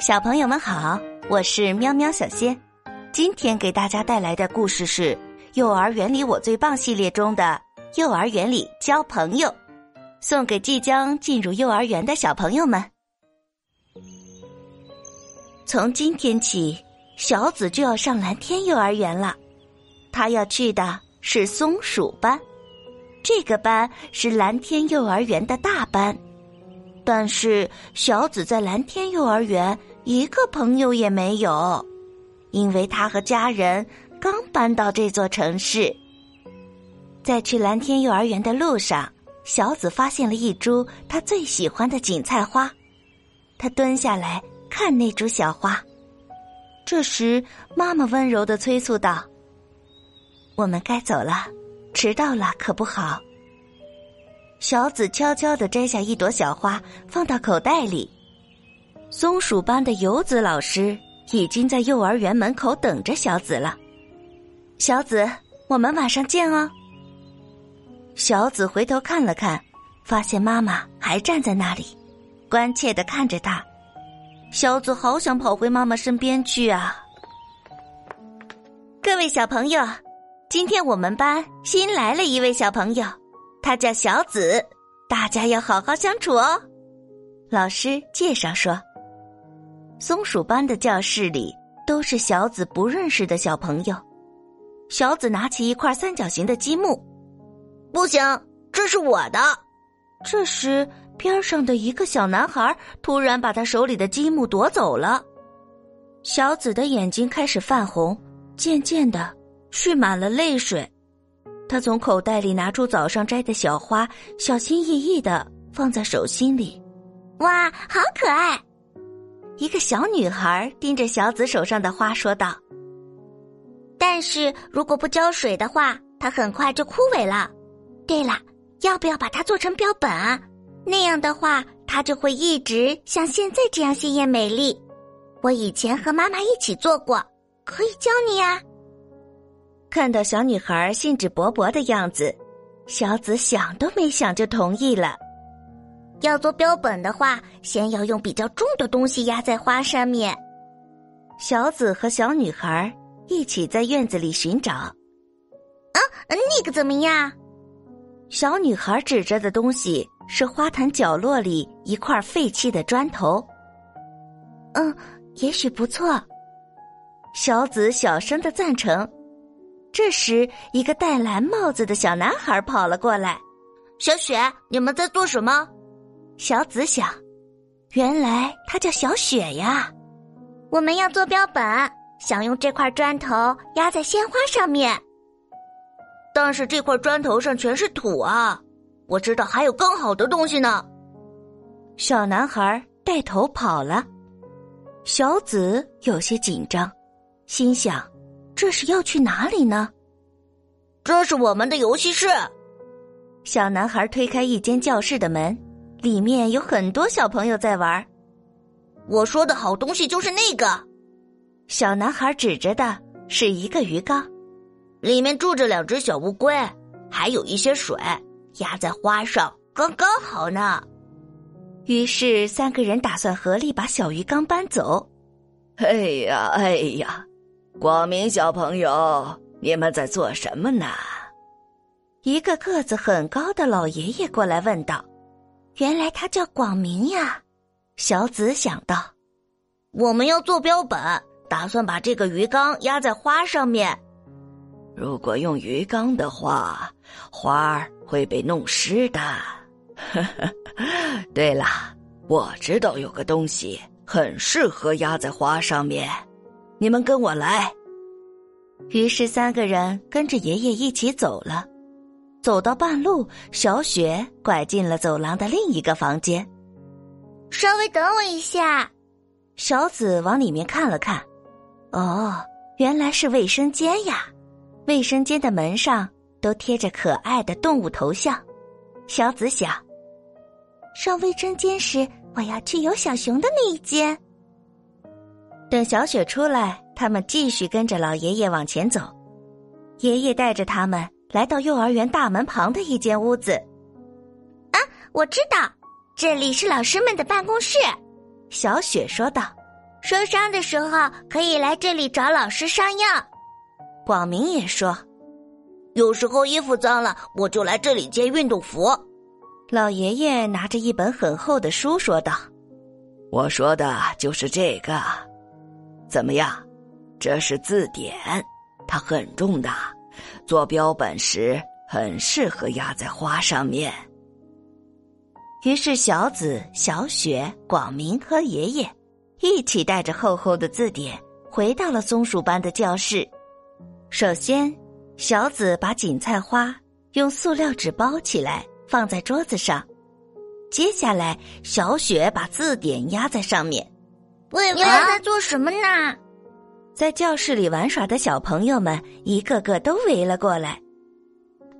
小朋友们好，我是喵喵小仙。今天给大家带来的故事是《幼儿园里我最棒》系列中的《幼儿园里交朋友》，送给即将进入幼儿园的小朋友们。从今天起，小紫就要上蓝天幼儿园了。她要去的是松鼠班，这个班是蓝天幼儿园的大班。但是小紫在蓝天幼儿园一个朋友也没有，因为她和家人刚搬到这座城市。在去蓝天幼儿园的路上，小紫发现了一株她最喜欢的锦菜花，她蹲下来看那株小花。这时，妈妈温柔的催促道：“我们该走了，迟到了可不好。”小紫悄悄地摘下一朵小花，放到口袋里。松鼠班的游子老师已经在幼儿园门口等着小紫了。小紫，我们晚上见哦。小紫回头看了看，发现妈妈还站在那里，关切的看着她。小紫好想跑回妈妈身边去啊！各位小朋友，今天我们班新来了一位小朋友。他叫小紫，大家要好好相处哦。老师介绍说，松鼠班的教室里都是小紫不认识的小朋友。小紫拿起一块三角形的积木，不行，这是我的。这时，边上的一个小男孩突然把他手里的积木夺走了。小紫的眼睛开始泛红，渐渐的蓄满了泪水。他从口袋里拿出早上摘的小花，小心翼翼的放在手心里。哇，好可爱！一个小女孩盯着小紫手上的花说道：“但是如果不浇水的话，它很快就枯萎了。对了，要不要把它做成标本啊？那样的话，它就会一直像现在这样鲜艳美丽。我以前和妈妈一起做过，可以教你呀。”看到小女孩兴致勃勃的样子，小紫想都没想就同意了。要做标本的话，先要用比较重的东西压在花上面。小紫和小女孩一起在院子里寻找。啊，那个怎么样？小女孩指着的东西是花坛角落里一块废弃的砖头。嗯，也许不错。小紫小声的赞成。这时，一个戴蓝帽子的小男孩跑了过来。小雪，你们在做什么？小紫想，原来他叫小雪呀。我们要做标本，想用这块砖头压在鲜花上面。但是这块砖头上全是土啊！我知道还有更好的东西呢。小男孩带头跑了。小紫有些紧张，心想。这是要去哪里呢？这是我们的游戏室。小男孩推开一间教室的门，里面有很多小朋友在玩。我说的好东西就是那个。小男孩指着的是一个鱼缸，里面住着两只小乌龟，还有一些水，压在花上刚刚好呢。于是三个人打算合力把小鱼缸搬走。哎呀，哎呀！光明小朋友，你们在做什么呢？一个个子很高的老爷爷过来问道：“原来他叫广明呀。”小紫想到：“我们要做标本，打算把这个鱼缸压在花上面。如果用鱼缸的话，花儿会被弄湿的。对了，我知道有个东西很适合压在花上面。”你们跟我来。于是三个人跟着爷爷一起走了。走到半路，小雪拐进了走廊的另一个房间。稍微等我一下。小紫往里面看了看，哦，原来是卫生间呀！卫生间的门上都贴着可爱的动物头像。小紫想，上卫生间时，我要去有小熊的那一间。等小雪出来，他们继续跟着老爷爷往前走。爷爷带着他们来到幼儿园大门旁的一间屋子。啊，我知道，这里是老师们的办公室。小雪说道：“受伤的时候可以来这里找老师上药。广明也说，有时候衣服脏了，我就来这里借运动服。老爷爷拿着一本很厚的书说道：“我说的就是这个，怎么样？这是字典，它很重的，做标本时很适合压在花上面。”于是，小紫、小雪、广明和爷爷一起带着厚厚的字典回到了松鼠班的教室。首先，小紫把锦菜花用塑料纸包起来，放在桌子上。接下来，小雪把字典压在上面。你们在做什么呢？在教室里玩耍的小朋友们一个个都围了过来。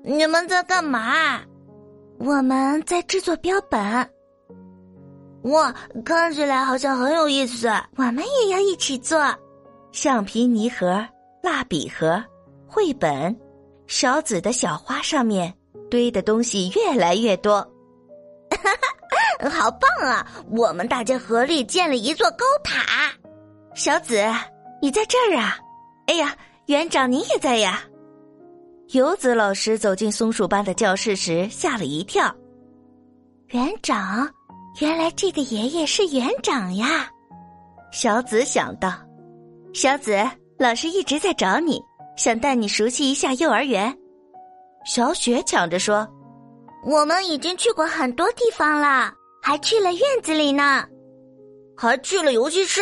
你们在干嘛？我们在制作标本，哇，看起来好像很有意思。我们也要一起做橡皮泥盒、蜡笔盒、绘本。小紫的小花上面堆的东西越来越多，哈哈，好棒啊！我们大家合力建了一座高塔。小紫，你在这儿啊？哎呀，园长您也在呀！游子老师走进松鼠班的教室时，吓了一跳。园长，原来这个爷爷是园长呀！小紫想到。小紫，老师一直在找你，想带你熟悉一下幼儿园。小雪抢着说：“我们已经去过很多地方了，还去了院子里呢，还去了游戏室。”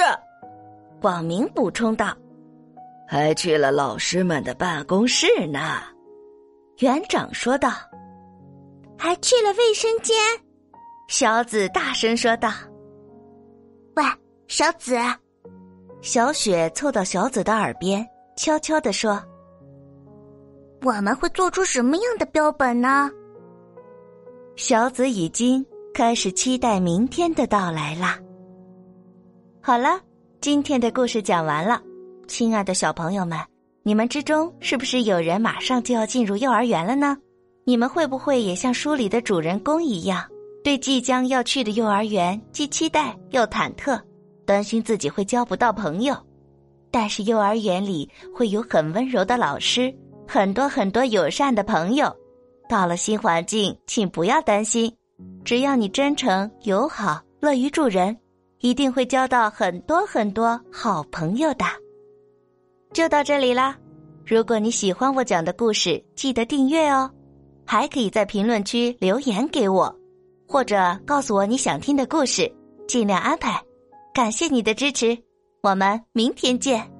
广明补充道：“还去了老师们的办公室呢。”园长说道：“还去了卫生间。”小紫大声说道：“喂，小紫！”小雪凑到小紫的耳边，悄悄地说：“我们会做出什么样的标本呢？”小紫已经开始期待明天的到来啦。好了，今天的故事讲完了，亲爱的小朋友们。你们之中是不是有人马上就要进入幼儿园了呢？你们会不会也像书里的主人公一样，对即将要去的幼儿园既期待又忐忑，担心自己会交不到朋友？但是幼儿园里会有很温柔的老师，很多很多友善的朋友。到了新环境，请不要担心，只要你真诚、友好、乐于助人，一定会交到很多很多好朋友的。就到这里啦！如果你喜欢我讲的故事，记得订阅哦。还可以在评论区留言给我，或者告诉我你想听的故事，尽量安排。感谢你的支持，我们明天见。